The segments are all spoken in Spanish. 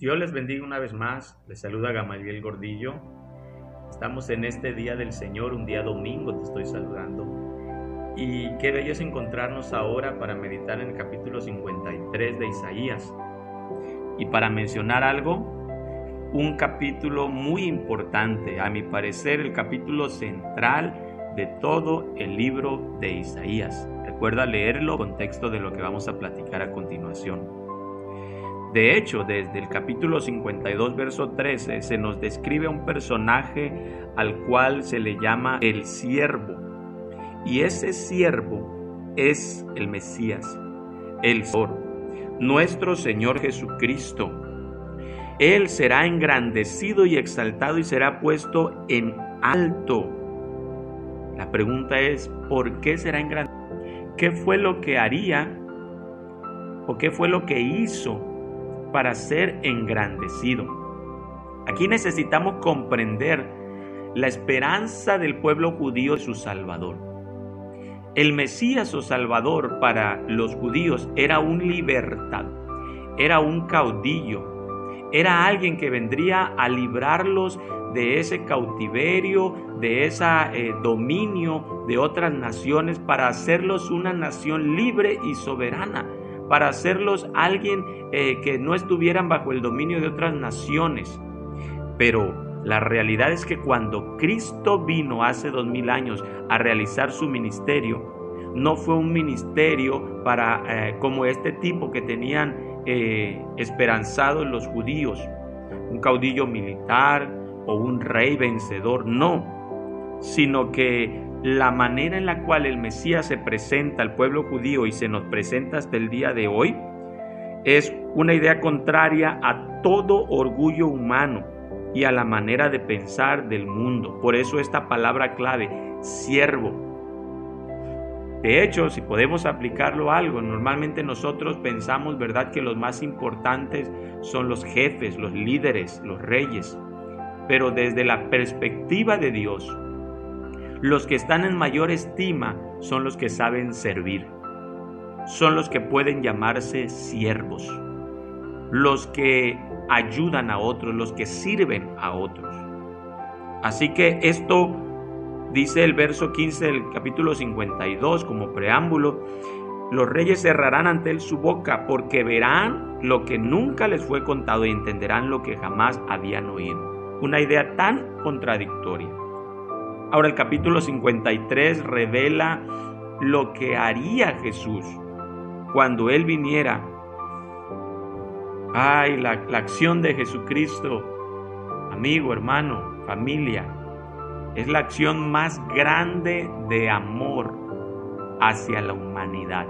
Dios les bendiga una vez más. Les saluda Gamaliel Gordillo. Estamos en este día del Señor, un día domingo te estoy saludando. Y qué bello es encontrarnos ahora para meditar en el capítulo 53 de Isaías. Y para mencionar algo, un capítulo muy importante, a mi parecer el capítulo central de todo el libro de Isaías. Recuerda leerlo en contexto de lo que vamos a platicar a continuación. De hecho, desde el capítulo 52, verso 13, se nos describe un personaje al cual se le llama el siervo. Y ese siervo es el Mesías, el Señor, nuestro Señor Jesucristo. Él será engrandecido y exaltado y será puesto en alto. La pregunta es, ¿por qué será engrandecido? ¿Qué fue lo que haría o qué fue lo que hizo para ser engrandecido. Aquí necesitamos comprender la esperanza del pueblo judío de su Salvador. El Mesías o Salvador para los judíos era un libertad, era un caudillo, era alguien que vendría a librarlos de ese cautiverio, de ese eh, dominio de otras naciones para hacerlos una nación libre y soberana para hacerlos alguien eh, que no estuvieran bajo el dominio de otras naciones. Pero la realidad es que cuando Cristo vino hace dos mil años a realizar su ministerio, no fue un ministerio para eh, como este tipo que tenían eh, esperanzado los judíos, un caudillo militar o un rey vencedor, no, sino que la manera en la cual el Mesías se presenta al pueblo judío y se nos presenta hasta el día de hoy es una idea contraria a todo orgullo humano y a la manera de pensar del mundo. Por eso esta palabra clave, siervo. De hecho, si podemos aplicarlo a algo, normalmente nosotros pensamos, ¿verdad?, que los más importantes son los jefes, los líderes, los reyes. Pero desde la perspectiva de Dios, los que están en mayor estima son los que saben servir, son los que pueden llamarse siervos, los que ayudan a otros, los que sirven a otros. Así que esto dice el verso 15 del capítulo 52 como preámbulo, los reyes cerrarán ante él su boca porque verán lo que nunca les fue contado y entenderán lo que jamás habían oído. Una idea tan contradictoria. Ahora el capítulo 53 revela lo que haría Jesús cuando Él viniera. Ay, la, la acción de Jesucristo, amigo, hermano, familia, es la acción más grande de amor hacia la humanidad.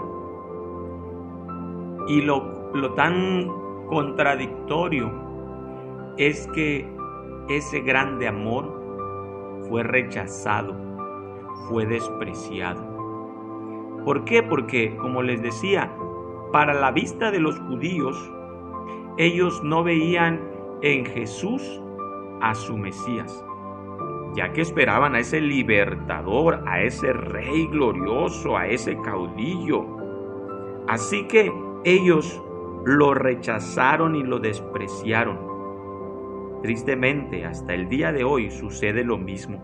Y lo, lo tan contradictorio es que ese grande amor fue rechazado, fue despreciado. ¿Por qué? Porque, como les decía, para la vista de los judíos, ellos no veían en Jesús a su Mesías, ya que esperaban a ese libertador, a ese rey glorioso, a ese caudillo. Así que ellos lo rechazaron y lo despreciaron. Tristemente, hasta el día de hoy sucede lo mismo.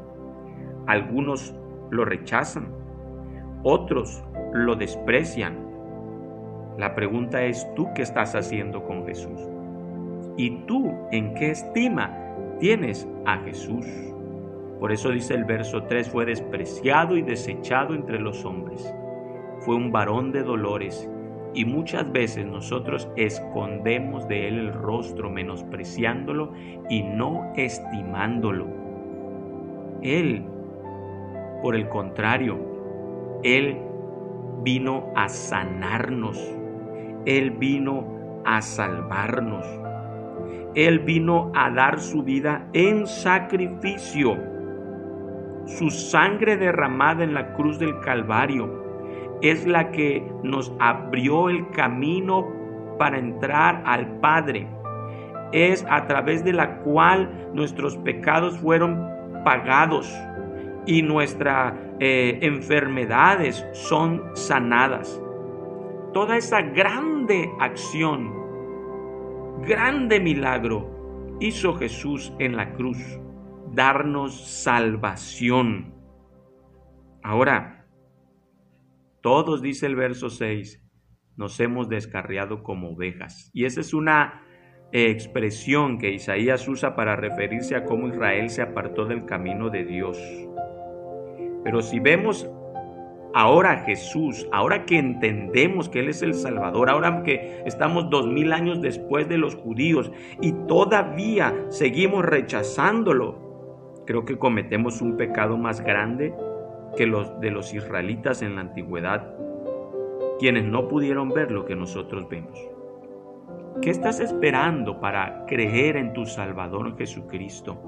Algunos lo rechazan, otros lo desprecian. La pregunta es, ¿tú qué estás haciendo con Jesús? ¿Y tú en qué estima tienes a Jesús? Por eso dice el verso 3, fue despreciado y desechado entre los hombres. Fue un varón de dolores y muchas veces nosotros escondemos de Él el rostro, menospreciándolo y no estimándolo. Él, por el contrario, Él vino a sanarnos. Él vino a salvarnos. Él vino a dar su vida en sacrificio. Su sangre derramada en la cruz del Calvario es la que nos abrió el camino para entrar al Padre. Es a través de la cual nuestros pecados fueron pagados y nuestras eh, enfermedades son sanadas. Toda esa grande acción grande milagro hizo Jesús en la cruz, darnos salvación. Ahora, todos, dice el verso 6, nos hemos descarriado como ovejas. Y esa es una expresión que Isaías usa para referirse a cómo Israel se apartó del camino de Dios. Pero si vemos ahora Jesús, ahora que entendemos que Él es el Salvador, ahora que estamos dos mil años después de los judíos y todavía seguimos rechazándolo, creo que cometemos un pecado más grande que los de los israelitas en la antigüedad, quienes no pudieron ver lo que nosotros vemos. ¿Qué estás esperando para creer en tu Salvador Jesucristo?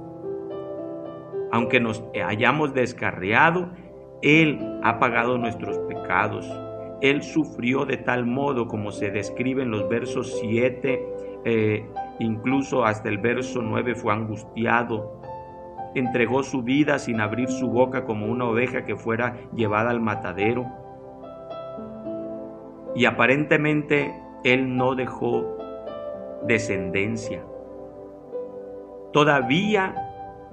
Aunque nos hayamos descarriado, él ha pagado nuestros pecados. Él sufrió de tal modo como se describe en los versos 7, eh, incluso hasta el verso 9 fue angustiado. Entregó su vida sin abrir su boca como una oveja que fuera llevada al matadero. Y aparentemente Él no dejó descendencia. Todavía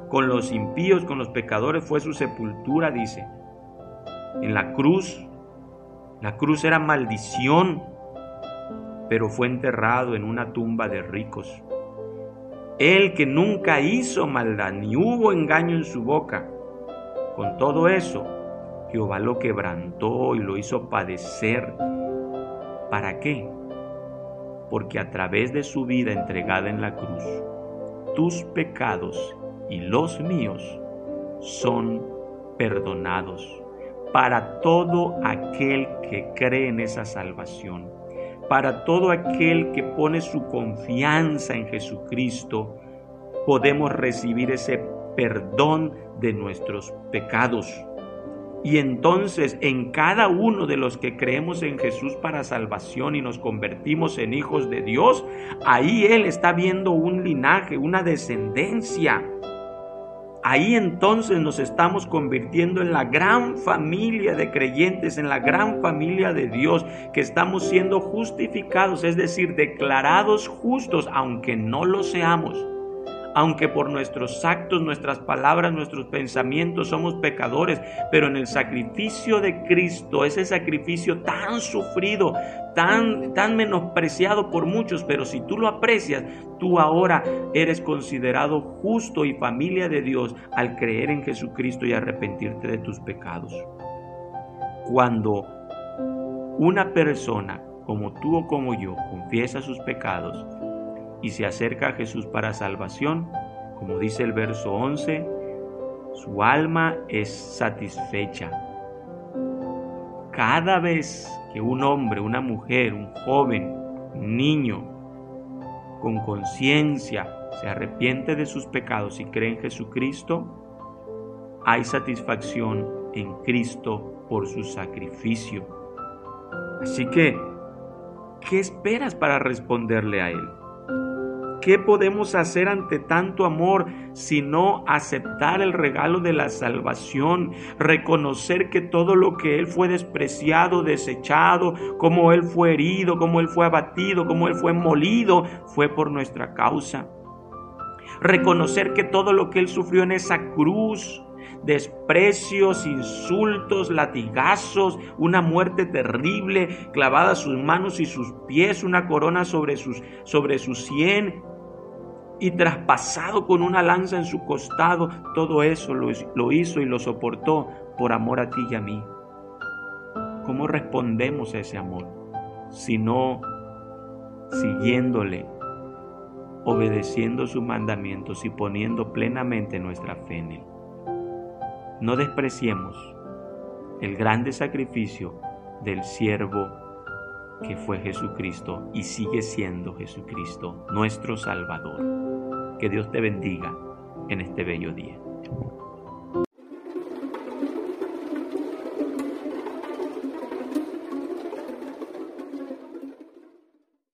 con los impíos, con los pecadores fue su sepultura, dice en la cruz. La cruz era maldición, pero fue enterrado en una tumba de ricos. Él que nunca hizo maldad, ni hubo engaño en su boca. Con todo eso, Jehová lo quebrantó y lo hizo padecer. ¿Para qué? Porque a través de su vida entregada en la cruz, tus pecados y los míos son perdonados para todo aquel que cree en esa salvación, para todo aquel que pone su confianza en Jesucristo, podemos recibir ese perdón de nuestros pecados. Y entonces en cada uno de los que creemos en Jesús para salvación y nos convertimos en hijos de Dios, ahí Él está viendo un linaje, una descendencia Ahí entonces nos estamos convirtiendo en la gran familia de creyentes, en la gran familia de Dios, que estamos siendo justificados, es decir, declarados justos, aunque no lo seamos aunque por nuestros actos, nuestras palabras, nuestros pensamientos somos pecadores, pero en el sacrificio de Cristo, ese sacrificio tan sufrido, tan, tan menospreciado por muchos, pero si tú lo aprecias, tú ahora eres considerado justo y familia de Dios al creer en Jesucristo y arrepentirte de tus pecados. Cuando una persona como tú o como yo confiesa sus pecados, y se acerca a Jesús para salvación, como dice el verso 11, su alma es satisfecha. Cada vez que un hombre, una mujer, un joven, un niño, con conciencia, se arrepiente de sus pecados y cree en Jesucristo, hay satisfacción en Cristo por su sacrificio. Así que, ¿qué esperas para responderle a Él? ¿Qué podemos hacer ante tanto amor sino aceptar el regalo de la salvación, reconocer que todo lo que Él fue despreciado, desechado, como Él fue herido, como Él fue abatido, como Él fue molido, fue por nuestra causa? Reconocer que todo lo que Él sufrió en esa cruz, desprecios, insultos, latigazos, una muerte terrible, clavada sus manos y sus pies, una corona sobre sus, sobre sus sien, y traspasado con una lanza en su costado, todo eso lo, hizo y lo soportó por amor a ti y a mí. ¿Cómo respondemos a ese amor? Si no siguiéndole, obedeciendo sus mandamientos y poniendo plenamente nuestra fe en Él. No despreciemos el grande sacrificio del siervo que fue Jesucristo y sigue siendo Jesucristo, nuestro Salvador. Que Dios te bendiga en este bello día.